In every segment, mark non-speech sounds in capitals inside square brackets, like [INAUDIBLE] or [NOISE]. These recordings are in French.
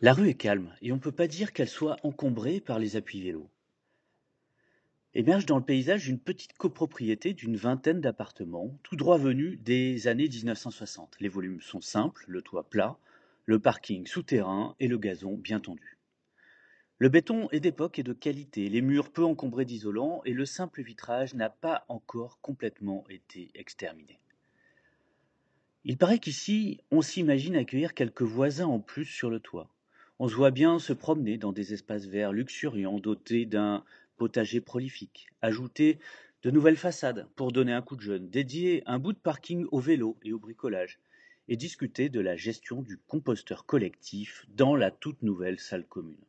La rue est calme et on ne peut pas dire qu'elle soit encombrée par les appuis vélos. Émerge dans le paysage une petite copropriété d'une vingtaine d'appartements, tout droit venus des années 1960. Les volumes sont simples, le toit plat, le parking souterrain et le gazon bien tendu. Le béton est d'époque et de qualité, les murs peu encombrés d'isolants et le simple vitrage n'a pas encore complètement été exterminé. Il paraît qu'ici, on s'imagine accueillir quelques voisins en plus sur le toit. On se voit bien se promener dans des espaces verts luxuriants dotés d'un potager prolifique, ajouter de nouvelles façades pour donner un coup de jeune, dédier un bout de parking au vélo et au bricolage, et discuter de la gestion du composteur collectif dans la toute nouvelle salle commune.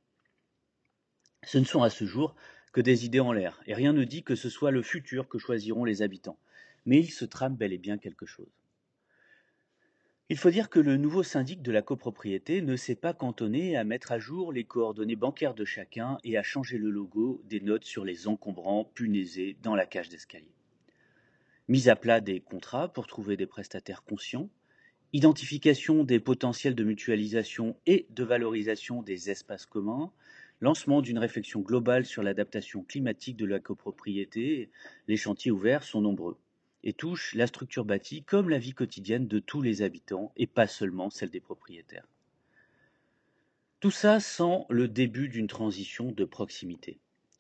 Ce ne sont à ce jour que des idées en l'air, et rien ne dit que ce soit le futur que choisiront les habitants, mais il se trame bel et bien quelque chose. Il faut dire que le nouveau syndic de la copropriété ne s'est pas cantonné à mettre à jour les coordonnées bancaires de chacun et à changer le logo des notes sur les encombrants punaisés dans la cage d'escalier. Mise à plat des contrats pour trouver des prestataires conscients, identification des potentiels de mutualisation et de valorisation des espaces communs, lancement d'une réflexion globale sur l'adaptation climatique de la copropriété, les chantiers ouverts sont nombreux et touche la structure bâtie comme la vie quotidienne de tous les habitants et pas seulement celle des propriétaires. Tout ça sans le début d'une transition de proximité.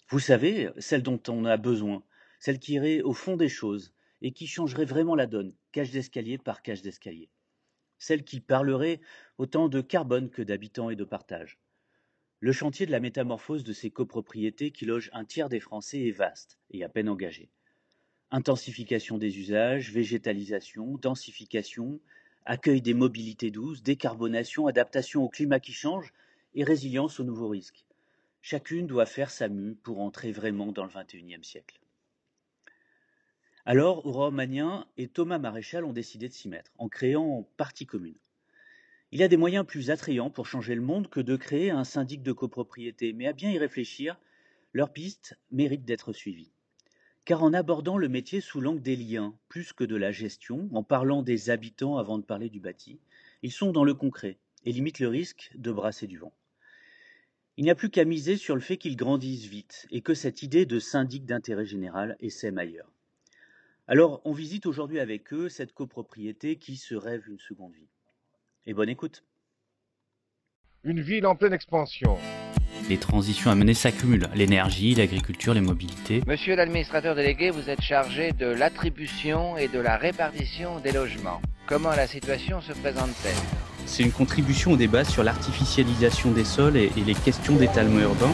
Vous savez, celle dont on a besoin, celle qui irait au fond des choses et qui changerait vraiment la donne, cage d'escalier par cage d'escalier. Celle qui parlerait autant de carbone que d'habitants et de partage. Le chantier de la métamorphose de ces copropriétés qui logent un tiers des Français est vaste et à peine engagé intensification des usages, végétalisation, densification, accueil des mobilités douces, décarbonation, adaptation au climat qui change et résilience aux nouveaux risques. Chacune doit faire sa mue pour entrer vraiment dans le XXIe siècle. Alors, Aurore Magnien et Thomas Maréchal ont décidé de s'y mettre, en créant partie commune. Il y a des moyens plus attrayants pour changer le monde que de créer un syndic de copropriété, mais à bien y réfléchir, leur piste mérite d'être suivie car en abordant le métier sous l'angle des liens, plus que de la gestion, en parlant des habitants avant de parler du bâti, ils sont dans le concret et limitent le risque de brasser du vent. Il n'y a plus qu'à miser sur le fait qu'ils grandissent vite et que cette idée de syndic d'intérêt général essaime ailleurs. Alors, on visite aujourd'hui avec eux cette copropriété qui se rêve une seconde vie. Et bonne écoute. Une ville en pleine expansion, les transitions à mener s'accumulent. L'énergie, l'agriculture, les mobilités. Monsieur l'administrateur délégué, vous êtes chargé de l'attribution et de la répartition des logements. Comment la situation se présente-t-elle? C'est une contribution au débat sur l'artificialisation des sols et, les questions d'étalement urbain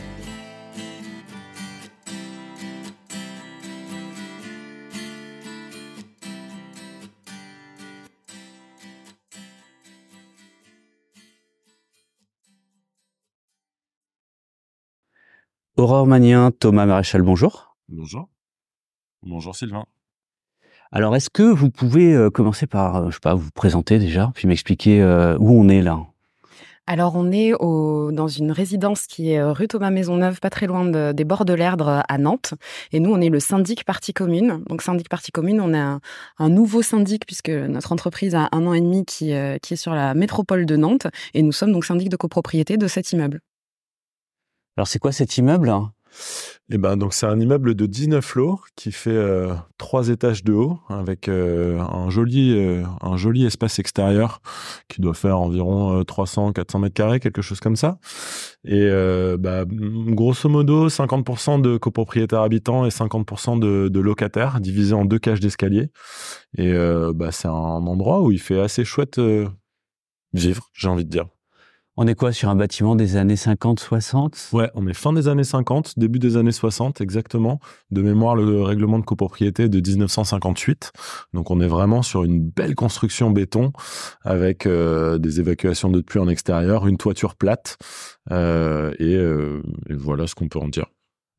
Aurore Magnien, Thomas Maréchal, bonjour. Bonjour. Bonjour Sylvain. Alors, est-ce que vous pouvez euh, commencer par, euh, je sais pas, vous présenter déjà, puis m'expliquer euh, où on est là? Alors, on est dans une résidence qui est rue Thomas Maisonneuve, pas très loin des bords de l'Erdre à Nantes. Et nous, on est le syndic partie commune. Donc, syndic partie commune, on est un, nouveau syndic puisque notre entreprise a un an et demi qui, qui est sur la métropole de Nantes. Et nous sommes donc syndic de copropriété de cet immeuble. Alors c'est quoi cet immeuble? Eh ben donc c'est un immeuble de 19 lots qui fait euh, trois étages de haut avec euh, un joli euh, un joli espace extérieur qui doit faire environ 300 400 mètres carrés quelque chose comme ça. Et bah, grosso modo 50% de copropriétaires habitants et 50% de, de, locataires divisés en deux cages d'escalier. Et bah, c'est un endroit où il fait assez chouette vivre j'ai envie de dire On est quoi sur un bâtiment des années 50, 60 Ouais, on est fin des années 50, début des années 60 exactement. De mémoire, le règlement de copropriété de 1958. Donc on est vraiment sur une belle construction béton avec euh, des évacuations de pluie en extérieur, une toiture plate euh, et, euh, et, voilà ce qu'on peut en dire.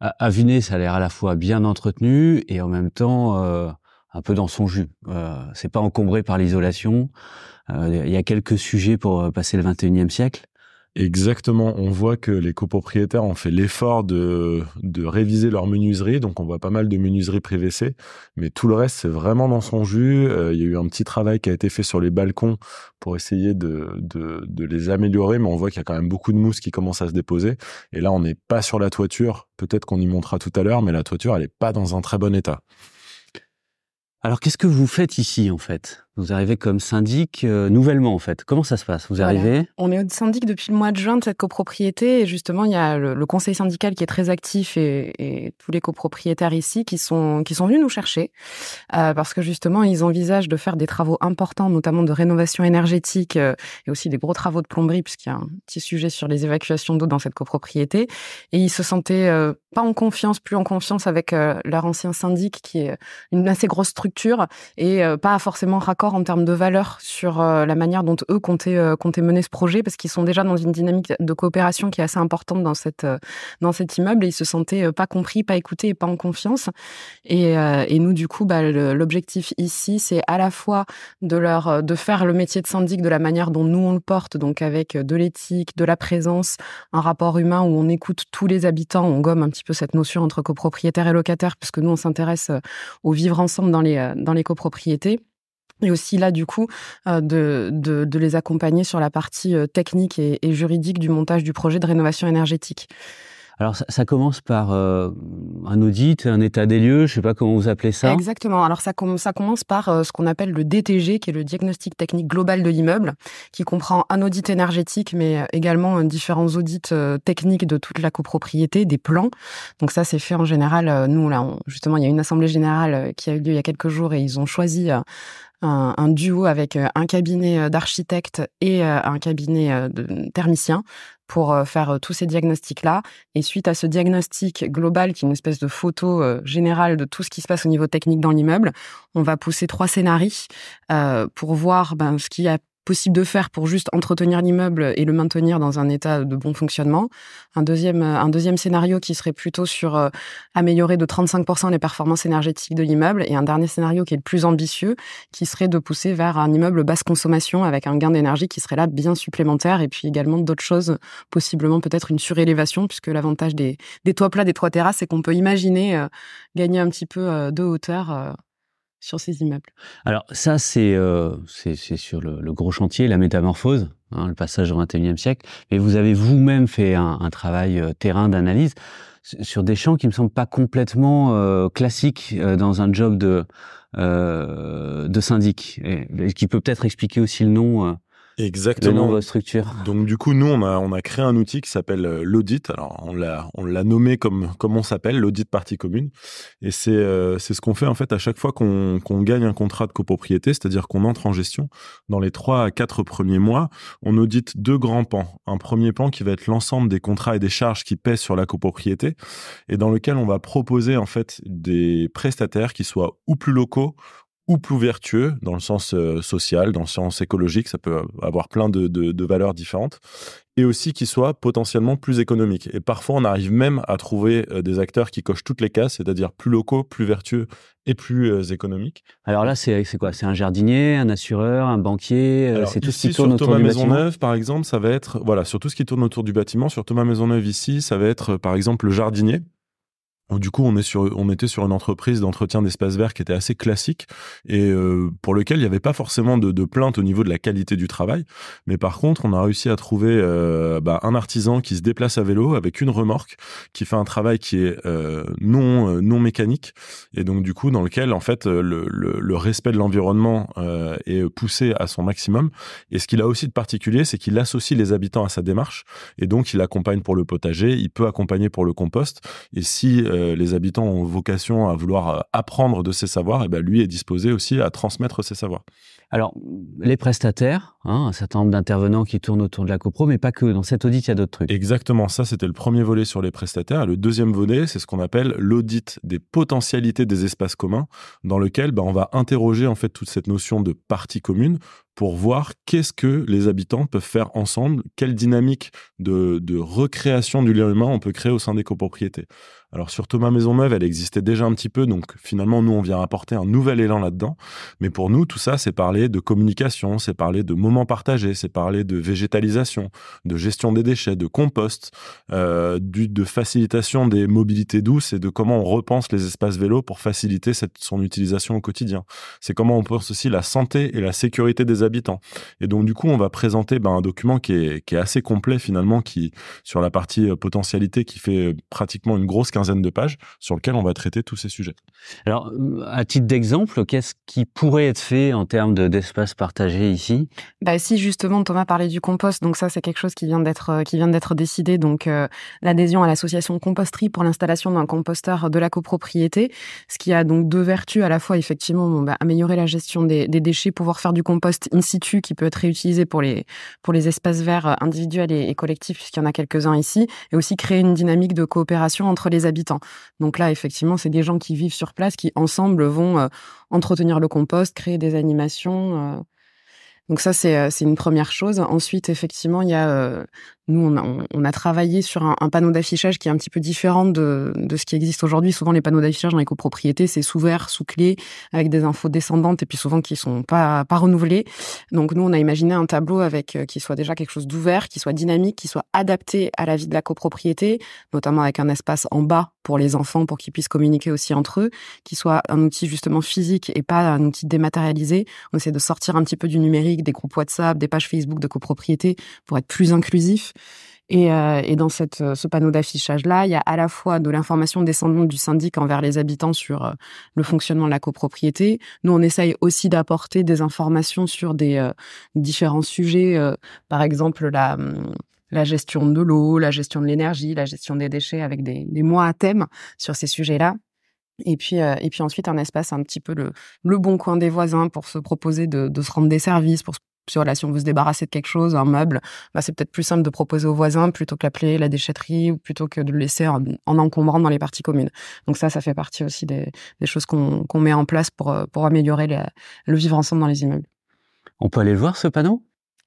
À, Vinay, ça a l'air à la fois bien entretenu et en même temps un peu dans son jus. C'est pas encombré par l'isolation. Il y a quelques sujets pour passer le 21e siècle. Exactement. On voit que les copropriétaires ont fait l'effort de, de réviser leur menuiserie. Donc, on voit pas mal de menuiserie PVC. Mais tout le reste, c'est vraiment dans son jus. Euh, il y a eu un petit travail qui a été fait sur les balcons pour essayer de, de, de les améliorer. Mais on voit qu'il y a quand même beaucoup de mousse qui commence à se déposer. Et là, on n'est pas sur la toiture. Peut-être qu'on y montera tout à l'heure, mais la toiture, elle n'est pas dans un très bon état. Alors, qu'est-ce que vous faites ici, en fait? Vous arrivez comme syndic euh, nouvellement, en fait. Comment ça se passe? Vous arrivez? On est syndic depuis le mois de juin de cette copropriété. Et justement, il y a le, conseil syndical qui est très actif et, tous les copropriétaires ici qui sont, qui sont venus nous chercher. Euh, parce que justement, ils envisagent de faire des travaux importants, notamment de rénovation énergétique euh, et aussi des gros travaux de plomberie, puisqu'il y a un petit sujet sur les évacuations d'eau dans cette copropriété. Et ils se sentaient pas en confiance, plus en confiance avec leur ancien syndic, qui est une assez grosse structure et pas forcément raccord en termes de valeur sur euh, la manière dont eux comptaient, euh, comptaient mener ce projet parce qu'ils sont déjà dans une dynamique de coopération qui est assez importante dans cette dans cet immeuble et ils se sentaient pas compris, pas écoutés et pas en confiance. Et, et nous du coup, bah, l'objectif ici, c'est à la fois de leur de faire le métier de syndic de la manière dont nous on le porte, donc avec de l'éthique, de la présence, un rapport humain où on écoute tous les habitants, on gomme un petit peu cette notion entre copropriétaires et locataires puisque nous on s'intéresse au vivre ensemble dans les euh, dans les copropriétés. Et aussi là, du coup, euh, de, les accompagner sur la partie euh, technique et, juridique du montage du projet de rénovation énergétique. Alors ça, commence par euh, un audit, un état des lieux, je sais pas comment vous appelez ça. Exactement. Alors ça, commence par euh, ce qu'on appelle le DTG, qui est le diagnostic technique global de l'immeuble, qui comprend un audit énergétique, mais également différents audits euh, techniques de toute la copropriété, des plans. Donc ça, c'est fait en général. nous là, justement, il y a une assemblée générale qui a eu lieu il y a quelques jours et ils ont choisi un, un, duo avec un cabinet d'architectes et un cabinet de thermiciens pour euh, faire euh, tous ces diagnostics-là. Et suite à ce diagnostic global, qui est une espèce de photo euh, générale de tout ce qui se passe au niveau technique dans l'immeuble, on va pousser trois scénarios pour voir ben, ce qui a possible de faire pour juste entretenir l'immeuble et le maintenir dans un état de bon fonctionnement. Un deuxième, un deuxième scénario qui serait plutôt sur euh, améliorer de 35% les performances énergétiques de l'immeuble et un dernier scénario qui est le plus ambitieux qui serait de pousser vers un immeuble basse consommation avec un gain d'énergie qui serait là bien supplémentaire et puis également d'autres choses, possiblement peut-être une surélévation puisque l'avantage des, des toits plats, des toits terrasses, c'est qu'on peut imaginer euh, gagner un petit peu euh, de hauteur sur ces immeubles. Alors ça, c'est euh, sur le, le, gros chantier, la métamorphose, hein, le passage au XXIe siècle. Mais vous avez vous-même fait un, un, travail euh, terrain d'analyse sur des champs qui me semblent pas complètement euh, classiques euh, dans un job de euh, de syndic, et, qui peut peut-être expliquer aussi le nom Exactement. De structure. Donc du coup, nous, on a, on a créé un outil qui s'appelle euh, l'audit. Alors on l'a, on l'a nommé comme, comme on s'appelle, l'audit partie commune. Et c'est, euh, c'est ce qu'on fait en fait à chaque fois qu'on, qu'on gagne un contrat de copropriété, c'est-à-dire qu'on entre en gestion. Dans les trois à quatre premiers mois, on audite deux grands pans. Un premier pan qui va être l'ensemble des contrats et des charges qui pèsent sur la copropriété et dans lequel on va proposer en fait des prestataires qui soient ou plus locaux ou plus vertueux dans le sens euh, social, dans le sens écologique, ça peut avoir plein de, de, de valeurs différentes, et aussi qui soit potentiellement plus économique. Et parfois, on arrive même à trouver euh, des acteurs qui cochent toutes les cases, c'est-à-dire plus locaux, plus vertueux et plus euh, économiques. Alors là, c'est quoi? C'est un jardinier, un assureur, un banquier C'est tout ce qui tourne autour Thomas du Maisonneuve, par exemple, ça va être voilà sur tout ce qui tourne autour du bâtiment. Sur Thomas Maisonneuve ici, ça va être par exemple le jardinier du coup, on, est sur, on était sur une entreprise d'entretien d'espaces verts qui était assez classique et euh, pour lequel il n'y avait pas forcément de, plainte au niveau de la qualité du travail. Mais par contre, on a réussi à trouver euh, bah, un artisan qui se déplace à vélo avec une remorque, qui fait un travail qui est euh, non non mécanique et donc du coup dans lequel en fait le, le, le respect de l'environnement est poussé à son maximum. Et ce qu'il a aussi de particulier, c'est qu'il associe les habitants à sa démarche et donc il accompagne pour le potager, il peut accompagner pour le compost. Et si euh, les habitants ont vocation à vouloir euh, apprendre de ces savoirs, et ben lui est disposé aussi à transmettre ces savoirs. Alors, les prestataires, hein, un certain nombre d'intervenants qui tournent autour de la copro, mais pas que. Dans cet audit, il y a d'autres trucs. Exactement, ça c'était le premier volet sur les prestataires. Le deuxième volet, c'est ce qu'on appelle l'audit des potentialités des espaces communs, dans lequel ben, on va interroger en fait toute cette notion de partie commune pour voir qu'est-ce que les habitants peuvent faire ensemble, quelle dynamique de, de recréation du lien humain on peut créer au sein des copropriétés. Alors sur Thomas Maisonneuve, elle existait déjà un petit peu, donc finalement nous on vient apporter un nouvel élan là-dedans. Mais pour nous, tout ça, c'est parler de communication, c'est parler de moments partagés, c'est parler de végétalisation, de gestion des déchets, de compost, euh, de facilitation des mobilités douces et de comment on repense les espaces vélos pour faciliter son utilisation au quotidien. C'est comment on pense aussi la santé et la sécurité des habitants. Et donc du coup, on va présenter ben, un document qui est, qui est assez complet finalement, qui sur la partie euh, potentialité, qui fait euh, pratiquement une grosse quinzaine de pages sur lequel on va traiter tous ces sujets. Alors, à titre d'exemple, qu'est-ce qui pourrait être fait en termes d'espace partagé ici? Bah, Si justement Thomas parlait du compost, donc ça c'est quelque chose qui vient d'être qui vient d'être décidé, donc euh, l'adhésion à l'association Composterie pour l'installation d'un composteur de la copropriété, ce qui a donc deux vertus à la fois effectivement bah, améliorer la gestion des, des, déchets, pouvoir faire du compost in situ qui peut être réutilisé pour les pour les espaces verts individuels et, et collectifs puisqu'il y en a quelques-uns ici, et aussi créer une dynamique de coopération entre les Donc là, effectivement, c'est des gens qui vivent sur place, qui ensemble vont euh, entretenir le compost, créer des animations. Euh. Donc ça, c'est une première chose. Ensuite, effectivement, il y a nous, on a, travaillé sur un, panneau d'affichage qui est un petit peu différent de, de ce qui existe aujourd'hui. Souvent, les panneaux d'affichage dans les copropriétés, c'est sous verre, sous clé, avec des infos descendantes et puis souvent qui sont pas, pas renouvelées. Donc, nous, on a imaginé un tableau avec qui soit déjà quelque chose d'ouvert, qui soit dynamique, qui soit adapté à la vie de la copropriété, notamment avec un espace en bas pour les enfants, pour qu'ils puissent communiquer aussi entre eux, qui soit un outil justement physique et pas un outil dématérialisé. On essaie de sortir un petit peu du numérique, des groupes WhatsApp, des pages Facebook de copropriété pour être plus inclusif. Et, euh, dans cette, ce panneau d'affichage-là, il y a à la fois de l'information descendante du syndic envers les habitants sur euh, le fonctionnement de la copropriété. Nous, on essaye aussi d'apporter des informations sur des euh, différents sujets, par exemple la, la gestion de l'eau, la gestion de l'énergie, la gestion des déchets, avec des mois à thème sur ces sujets-là. Et puis, et puis ensuite, un espace un petit peu le, le bon coin des voisins pour se proposer de, se rendre des services, pour sur là, si on veut se débarrasser de quelque chose, un meuble, bah, c'est peut-être plus simple de proposer aux voisins plutôt que l'appeler la déchetterie ou plutôt que de le laisser en, encombrant dans les parties communes. Donc ça, ça fait partie aussi des, choses qu'on met en place pour, pour améliorer le vivre ensemble dans les immeubles. On peut aller le voir, ce panneau?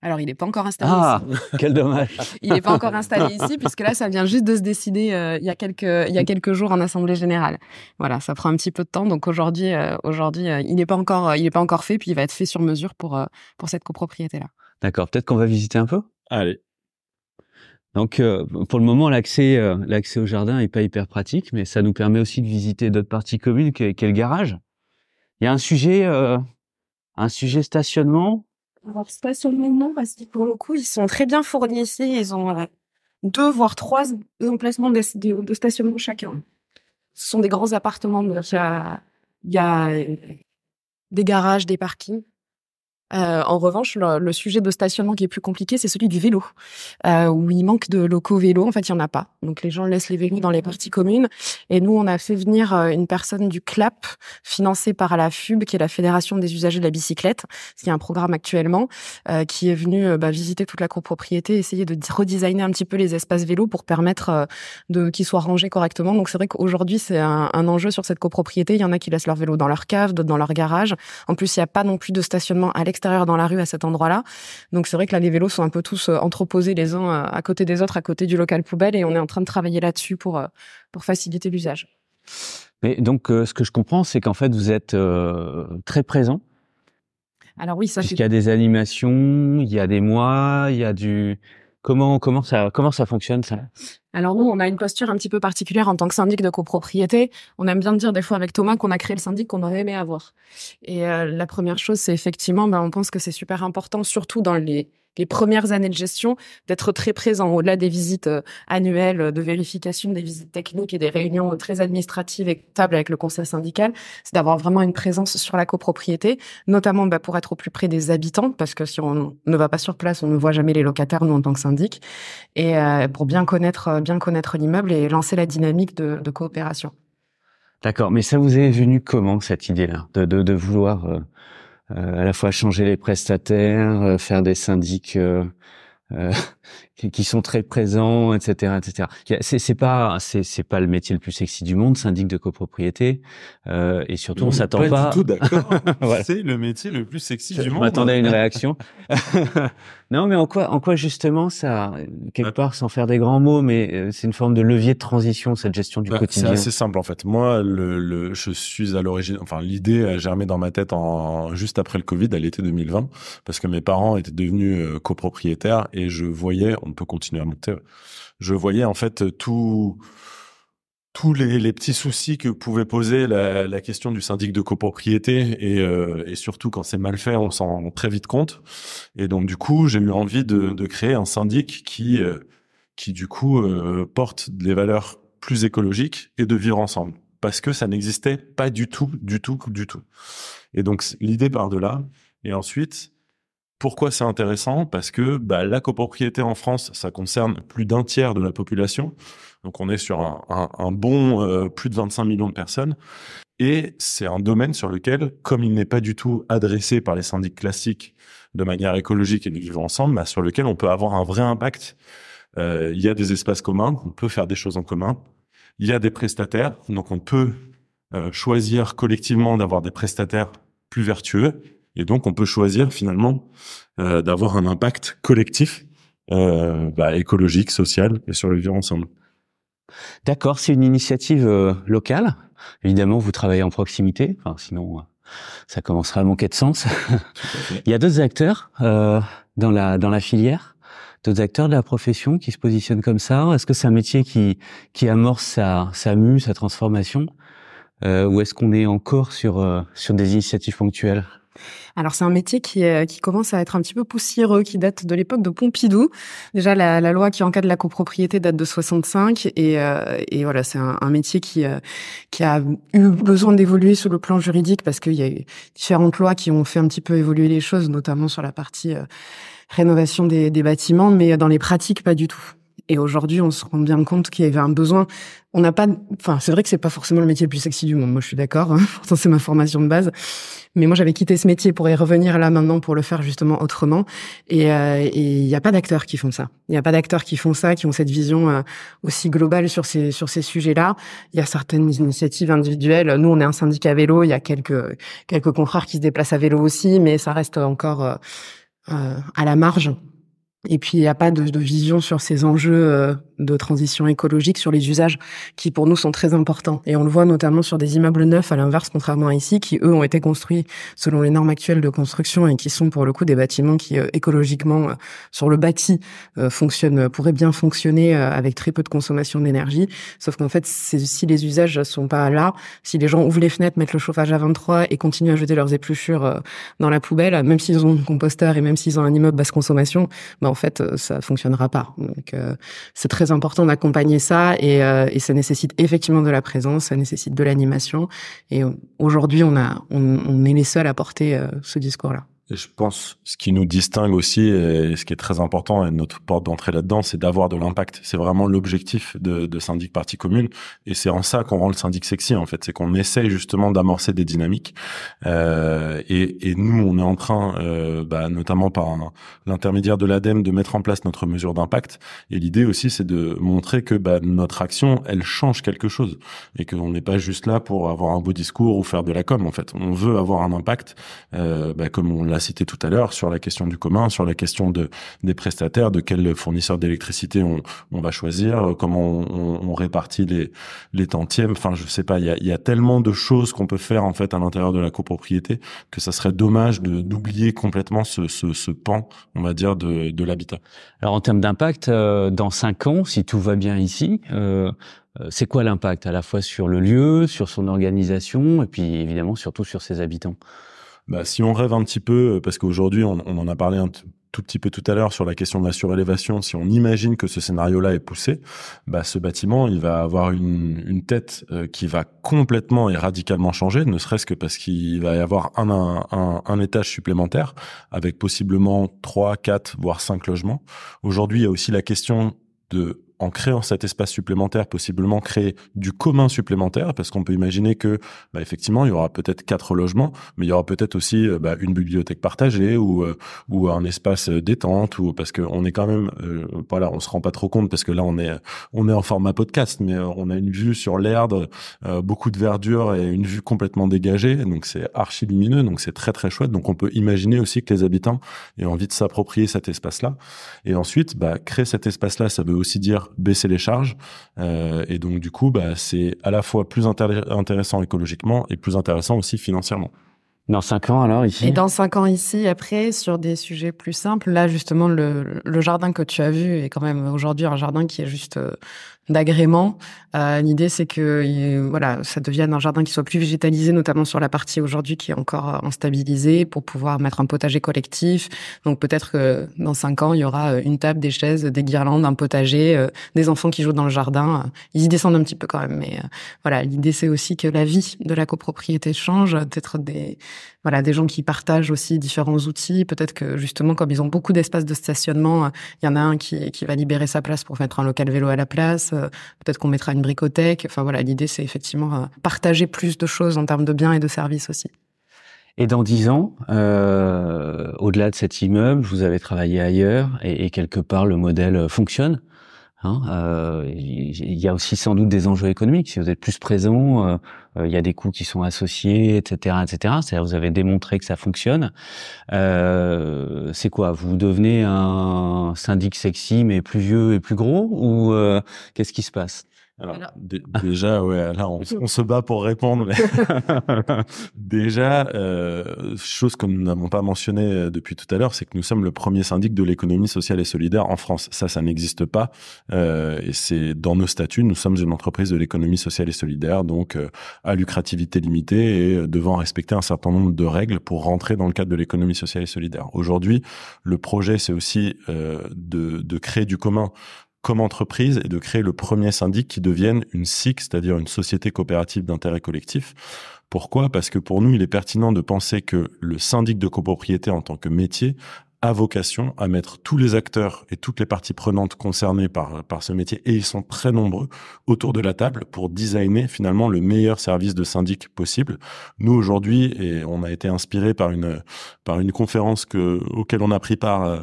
Alors, il n'est pas encore installé ah, ici. [LAUGHS] quel dommage. il n'est pas encore installé ici, [LAUGHS] puisque là, ça vient juste de se décider euh, il, y a quelques, il y a quelques jours en Assemblée Générale. Voilà, ça prend un petit peu de temps. Donc aujourd'hui, euh, aujourd'hui euh, il n'est pas, encore, il n'est pas encore fait, puis il va être fait sur mesure pour, pour cette copropriété-là. D'accord, peut-être qu'on va visiter un peu? Allez. Donc, pour le moment, l'accès, l'accès au jardin n'est pas hyper pratique, mais ça nous permet aussi de visiter d'autres parties communes qu'est le garage. Il y a un sujet, un sujet stationnement alors, stationnement, non, parce que pour le coup, ils sont très bien fournis ici. Ils ont euh, deux, voire trois emplacements de, stationnement chacun. Ce sont des grands appartements. Donc, il y a, il y a euh, des garages, des parkings. Euh, en revanche, le, sujet de stationnement qui est plus compliqué, c'est celui du vélo, euh, où il manque de locaux vélo. En fait, il y en a pas. Donc les gens laissent les vélos dans les parties communes. Et nous, on a fait venir euh, une personne du CLAP, financée par la FUB, qui est la Fédération des usagers de la bicyclette, qui est un programme actuellement, qui est venu bah, visiter toute la copropriété, essayer de redesigner un petit peu les espaces vélos pour permettre qu'ils soient rangés correctement. Donc c'est vrai qu'aujourd'hui, c'est un, un, enjeu sur cette copropriété. Il y en a qui laissent leur vélo dans leur cave, d'autres dans leur garage. En plus, il n'y a pas non plus de stationnement à l'extérieur dans la rue à cet endroit-là. Donc c'est vrai que là, les vélos sont un peu tous euh, entreposés les uns euh, à côté des autres, à côté du local poubelle, et on est en train de travailler là-dessus pour, euh, pour faciliter l'usage. Mais donc, ce que je comprends, c'est qu'en fait, vous êtes très présent. Alors oui, ça. Il y a des animations, il y a des mois, il y a du. Comment comment ça comment ça fonctionne ça? Alors nous, on a une posture un petit peu particulière en tant que syndic de copropriété. On aime bien dire des fois avec Thomas qu'on a créé le syndic qu'on aurait aimé avoir. Et euh, la première chose, c'est effectivement, ben, on pense que c'est super important, surtout dans les les premières années de gestion, d'être très présent au-delà des visites euh, annuelles de vérification, des visites techniques et des réunions très administratives et comptables avec le conseil syndical, c'est d'avoir vraiment une présence sur la copropriété, notamment bah, pour être au plus près des habitants, parce que si on ne va pas sur place, on ne voit jamais les locataires, nous en tant que syndic, et euh, pour bien connaître, bien connaître l'immeuble et lancer la dynamique de, coopération. D'accord, mais ça vous est venu comment cette idée-là, de, vouloir euh, euh, à la fois changer les prestataires, euh, faire des syndics [LAUGHS] qui sont très présents, etc., etc. C'est, c'est pas, c'est, c'est pas le métier le plus sexy du monde, syndic de copropriété, euh, et surtout on s'attend pas. Pas du tout d'accord. [LAUGHS] voilà. C'est le métier le plus sexy Je du monde. m'attendais à une réaction. [LAUGHS] non, mais en quoi, en quoi justement ça, quelque part, sans faire des grands mots, mais euh, c'est une forme de levier de transition cette gestion du Bah, quotidien? C'est assez simple en fait. Moi, le, le, je suis à l'origine. Enfin, l'idée a germé dans ma tête en juste après le Covid, à l'été 2020, parce que mes parents étaient devenus euh, copropriétaires et je voyais, on peut continuer à monter. Je voyais en fait tout tous les, petits soucis que pouvait poser la, question du syndic de copropriété et, euh, et surtout quand c'est mal fait, on s'en rend très vite compte. Et donc du coup, j'ai eu envie de, créer un syndic qui euh, qui du coup euh, porte des valeurs plus écologiques et de vivre ensemble parce que ça n'existait pas du tout, du tout, du tout. Et donc l'idée part de là. Et ensuite, pourquoi c'est intéressant? Parce que bah, la copropriété en France, ça concerne plus d'un tiers de la population. Donc on est sur un, bon euh, plus de 25 millions de personnes. Et c'est un domaine sur lequel, comme il n'est pas du tout adressé par les syndics classiques de manière écologique et de vivre ensemble, bah, sur lequel on peut avoir un vrai impact. Euh, il y a des espaces communs, on peut faire des choses en commun. Il y a des prestataires, donc on peut euh, choisir collectivement d'avoir des prestataires plus vertueux. Et donc on peut choisir finalement euh, d'avoir un impact collectif, euh, bah, écologique, social et sur le vivre ensemble. D'accord, c'est une initiative euh, locale. Évidemment, vous travaillez en proximité, enfin, sinon euh, ça commencera à manquer de sens. [LAUGHS] Il y a d'autres acteurs euh, dans la dans la filière, d'autres acteurs de la profession qui se positionnent comme ça? Est-ce que c'est un métier qui qui amorce sa sa mue, sa transformation, euh, ou est-ce qu'on est encore sur euh, sur des initiatives ponctuelles? Alors c'est un métier qui, euh, qui commence à être un petit peu poussiéreux, qui date de l'époque de Pompidou. Déjà la, loi qui encadre la copropriété date de 65 et, euh, et voilà c'est un, métier qui euh, qui a eu besoin d'évoluer sur le plan juridique parce qu'il y a eu différentes lois qui ont fait un petit peu évoluer les choses, notamment sur la partie rénovation des bâtiments, mais dans les pratiques pas du tout. Et aujourd'hui, on se rend bien compte qu'il y avait un besoin. On n'a pas, enfin, c'est vrai que c'est pas forcément le métier le plus sexy du monde. Moi, je suis d'accord. Hein. [LAUGHS] Pourtant, c'est ma formation de base. Mais moi, j'avais quitté ce métier pour y revenir là maintenant pour le faire justement autrement. Et euh, il n'y a pas d'acteurs qui font ça. Il n'y a pas d'acteurs qui font ça, qui ont cette vision euh, aussi globale sur ces sur ces sujets-là. Il y a certaines initiatives individuelles. Nous, on est un syndicat vélo. Il y a quelques quelques confrères qui se déplacent à vélo aussi, mais ça reste encore euh, euh, à la marge. Et puis, il n'y a pas de, vision sur ces enjeux euh, de transition écologique, sur les usages qui, pour nous, sont très importants. Et on le voit notamment sur des immeubles neufs, à l'inverse, contrairement à ici, qui, eux, ont été construits selon les normes actuelles de construction et qui sont, pour le coup, des bâtiments qui, euh, écologiquement, euh, sur le bâti, fonctionnent, pourraient bien fonctionner avec très peu de consommation d'énergie. Sauf qu'en fait, si les usages sont pas là, si les gens ouvrent les fenêtres, mettent le chauffage à 23 et continuent à jeter leurs épluchures dans la poubelle, même s'ils ont un composteur et même s'ils ont un immeuble basse consommation, ben, en fait, ça fonctionnera pas. Donc, euh, c'est très important d'accompagner ça et, euh, et, ça nécessite effectivement de la présence, ça nécessite de l'animation. Et aujourd'hui, on a, on, on, est les seuls à porter euh, ce discours-là. Je pense ce qui nous distingue aussi et ce qui est très important et notre porte d'entrée là-dedans, c'est d'avoir de l'impact. C'est vraiment l'objectif de, de syndic partie commune. Et c'est en ça qu'on rend le syndic sexy en fait, c'est qu'on essaye justement d'amorcer des dynamiques. Euh, et, et, nous on est en train, euh, bah, notamment par l'intermédiaire de l'ADEME, de mettre en place notre mesure d'impact. Et l'idée aussi c'est de montrer que bah, notre action elle change quelque chose. Et qu'on n'est pas juste là pour avoir un beau discours ou faire de la com en fait. On veut avoir un impact euh, bah, comme on l'a cité tout à l'heure, sur la question du commun, sur la question de, des prestataires, de quel fournisseur d'électricité on, on, va choisir, comment on, répartit les, les tantièmes. Enfin, je sais pas, il y a, tellement de choses qu'on peut faire en fait à l'intérieur de la copropriété que ça serait dommage d'oublier complètement ce, ce, pan, on va dire, de, de l'habitat. Alors en termes d'impact, euh, dans cinq ans, si tout va bien ici, euh, c'est quoi l'impact? À la fois sur le lieu, sur son organisation et puis évidemment surtout sur ses habitants bah, si on rêve un petit peu, parce qu'aujourd'hui, on, en a parlé un tout petit peu tout à l'heure sur la question de la surélévation, si on imagine que ce scénario-là est poussé, bah, ce bâtiment, il va avoir une, une tête euh, qui va complètement et radicalement changer, ne serait-ce que parce qu'il va y avoir un, un, un, un, étage supplémentaire avec possiblement trois, quatre, voire cinq logements. Aujourd'hui, il y a aussi la question de en créant cet espace supplémentaire, possiblement créer du commun supplémentaire, parce qu'on peut imaginer que, bah, effectivement, il y aura peut-être quatre logements, mais il y aura peut-être aussi euh, bah, une bibliothèque partagée ou euh, ou un espace détente, ou parce qu'on est quand même, euh, voilà, on se rend pas trop compte parce que là on est on est en format podcast, mais on a une vue sur l'Erdre, beaucoup de verdure et une vue complètement dégagée, donc c'est archi lumineux, donc c'est très très chouette. Donc on peut imaginer aussi que les habitants aient envie de s'approprier cet espace-là, et ensuite, bah, créer cet espace-là, ça veut aussi dire baisser les charges. Euh, et donc, du coup, bah, c'est à la fois plus intéressant écologiquement et plus intéressant aussi financièrement. Dans cinq ans, alors, ici? Et dans cinq ans, ici, après, sur des sujets plus simples, là, justement, le, le jardin que tu as vu est quand même aujourd'hui un jardin qui est juste euh, d'agrément. Euh, L'idée, c'est que voilà, ça devienne un jardin qui soit plus végétalisé, notamment sur la partie aujourd'hui qui est encore instabilisée, pour pouvoir mettre un potager collectif. Donc peut-être que dans cinq ans, il y aura euh, une table, des chaises, des guirlandes, un potager, euh, des enfants qui jouent dans le jardin. Ils y descendent un petit peu quand même, mais euh, voilà, l'idée c'est aussi que la vie de la copropriété change, peut-être des voilà des gens qui partagent aussi différents outils. Peut-être que justement, comme ils ont beaucoup d'espace de stationnement, il y en a un qui, qui va libérer sa place pour mettre un local vélo à la place euh, peut-être qu'on mettra une bricothèque. Enfin voilà, l'idée c'est effectivement euh, partager plus de choses en termes de biens et de services aussi. Et dans dix ans, euh, au-delà de cet immeuble, vous avez travaillé ailleurs et, quelque part le modèle fonctionne. Hein, euh, il y a aussi sans doute des enjeux économiques. Si vous êtes plus présent, euh, euh, il y a des coûts qui sont associés, etc., etc. C'est-à-dire vous avez démontré que ça fonctionne. c'est quoi? Vous devenez un syndic sexy mais plus vieux et plus gros? Ou qu'est-ce qui se passe? Alors, déjà, ouais, là, on, se bat pour répondre. Mais [LAUGHS] déjà, euh, chose que nous n'avons pas mentionné euh, depuis tout à l'heure, c'est que nous sommes le premier syndic de l'économie sociale et solidaire en France. Ça, ça n'existe pas. Euh, et c'est dans nos statuts, nous sommes une entreprise de l'économie sociale et solidaire, donc euh, à lucrativité limitée et devant respecter un certain nombre de règles pour rentrer dans le cadre de l'économie sociale et solidaire. Aujourd'hui, le projet, c'est aussi euh, de, de créer du commun comme entreprise et de créer le premier syndic qui devienne une SIC, c'est-à-dire une société coopérative d'intérêt collectif. Pourquoi? Parce que pour nous, il est pertinent de penser que le syndic de copropriété en tant que métier a vocation à mettre tous les acteurs et toutes les parties prenantes concernées par, par ce métier, et ils sont très nombreux, autour de la table pour designer finalement le meilleur service de syndic possible. Nous, aujourd'hui, et on a été inspiré par une, par une conférence que, auquel on a pris part euh,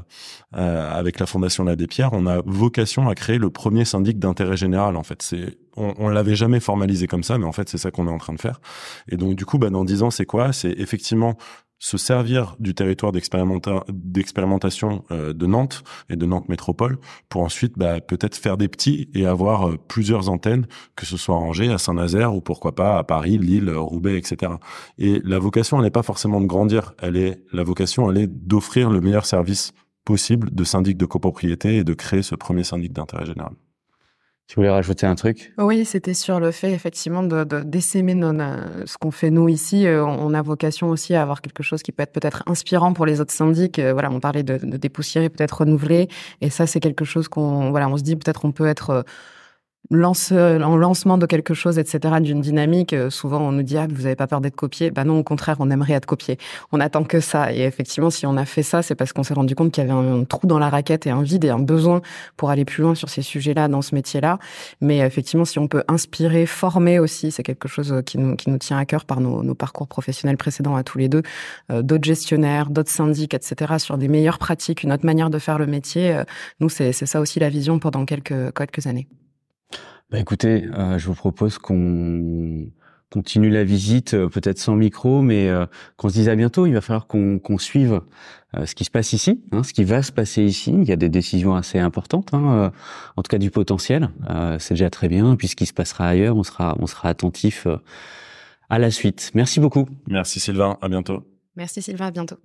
euh, avec la Fondation L'Abbé Pierre, on a vocation à créer le premier syndic d'intérêt général, en fait. C'est, on, on l'avait jamais formalisé comme ça, mais en fait, c'est ça qu'on est en train de faire. Et donc, du coup, bah, dans dix ans, c'est quoi? C'est effectivement se servir du territoire d'expérimentation euh, de Nantes et de Nantes Métropole pour ensuite bah, peut-être faire des petits et avoir euh, plusieurs antennes, que ce soit à Angers, à Saint-Nazaire ou pourquoi pas à Paris, Lille, Roubaix, etc. Et la vocation, elle n'est pas forcément de grandir, elle est la vocation, elle est d'offrir le meilleur service possible de syndic de copropriété et de créer ce premier syndic d'intérêt général. Tu voulais rajouter un truc? Oui, c'était sur le fait effectivement de, de euh, ce qu'on fait nous ici. Euh, on a vocation aussi à avoir quelque chose qui peut être peut-être inspirant pour les autres syndics. Euh, voilà, on parlait de, de dépoussiérer, peut-être renouveler, et ça c'est quelque chose qu'on voilà, on se dit peut-être on peut être lance, en lancement de quelque chose, etc., d'une dynamique, euh, souvent on nous dit ah vous avez pas peur d'être copié. Bah non, au contraire, on aimerait être copié. On attend que ça. Et effectivement, si on a fait ça, c'est parce qu'on s'est rendu compte qu'il y avait un, trou dans la raquette et un vide et un besoin pour aller plus loin sur ces sujets-là, dans ce métier-là. Mais effectivement, si on peut inspirer, former aussi, c'est quelque chose qui nous qui nous tient à cœur par nos, nos parcours professionnels précédents à tous les deux, euh, d'autres gestionnaires, d'autres syndics, etc., sur des meilleures pratiques, une autre manière de faire le métier. Euh, nous, c'est c'est ça aussi la vision pendant quelques quelques années. Bah écoutez, euh, je vous propose qu'on continue la visite, euh, peut-être sans micro, mais euh, qu'on se dise à bientôt. Il va falloir qu'on suive ce qui se passe ici, hein, ce qui va se passer ici. Il y a des décisions assez importantes, hein, en tout cas du potentiel. C'est déjà très bien. Puis ce qui se passera ailleurs, on sera, on sera attentif à la suite. Merci beaucoup. Merci Sylvain. À bientôt. Merci Sylvain. À bientôt.